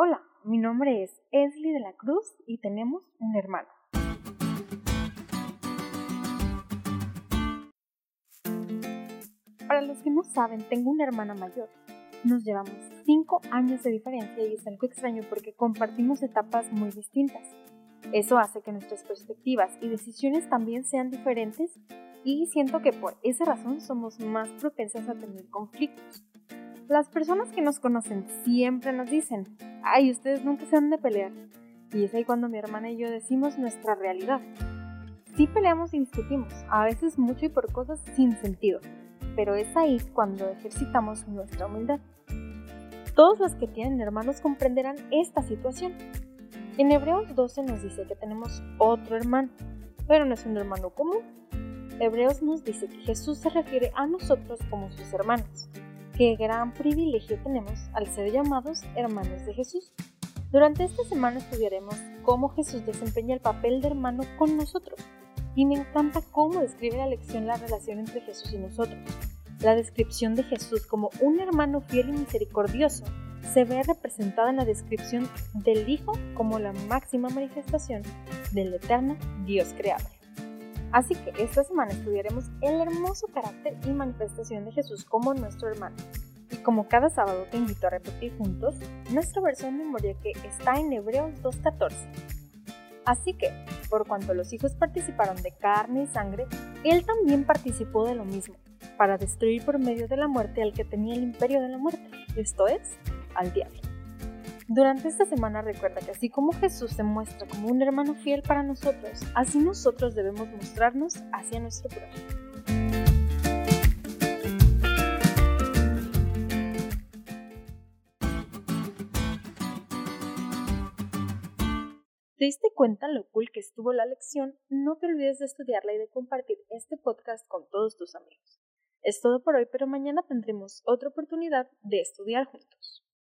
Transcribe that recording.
Hola, mi nombre es Esli de la Cruz y tenemos un hermano. Para los que no saben, tengo una hermana mayor. Nos llevamos 5 años de diferencia y es algo extraño porque compartimos etapas muy distintas. Eso hace que nuestras perspectivas y decisiones también sean diferentes y siento que por esa razón somos más propensas a tener conflictos. Las personas que nos conocen siempre nos dicen, ay, ustedes nunca se han de pelear. Y es ahí cuando mi hermana y yo decimos nuestra realidad. Sí peleamos y discutimos, a veces mucho y por cosas sin sentido, pero es ahí cuando ejercitamos nuestra humildad. Todos los que tienen hermanos comprenderán esta situación. En Hebreos 12 nos dice que tenemos otro hermano, pero no es un hermano común. Hebreos nos dice que Jesús se refiere a nosotros como sus hermanos qué gran privilegio tenemos al ser llamados hermanos de Jesús. Durante esta semana estudiaremos cómo Jesús desempeña el papel de hermano con nosotros. Y me encanta cómo describe la lección la relación entre Jesús y nosotros. La descripción de Jesús como un hermano fiel y misericordioso se ve representada en la descripción del Hijo como la máxima manifestación del eterno Dios creador. Así que esta semana estudiaremos el hermoso carácter y manifestación de Jesús como nuestro hermano. Y como cada sábado te invito a repetir juntos nuestro verso de memoria que está en Hebreos 2.14. Así que, por cuanto los hijos participaron de carne y sangre, Él también participó de lo mismo, para destruir por medio de la muerte al que tenía el imperio de la muerte, esto es, al diablo. Durante esta semana recuerda que así como Jesús se muestra como un hermano fiel para nosotros, así nosotros debemos mostrarnos hacia nuestro prójimo. ¿Te diste cuenta lo cool que estuvo la lección? No te olvides de estudiarla y de compartir este podcast con todos tus amigos. Es todo por hoy, pero mañana tendremos otra oportunidad de estudiar juntos.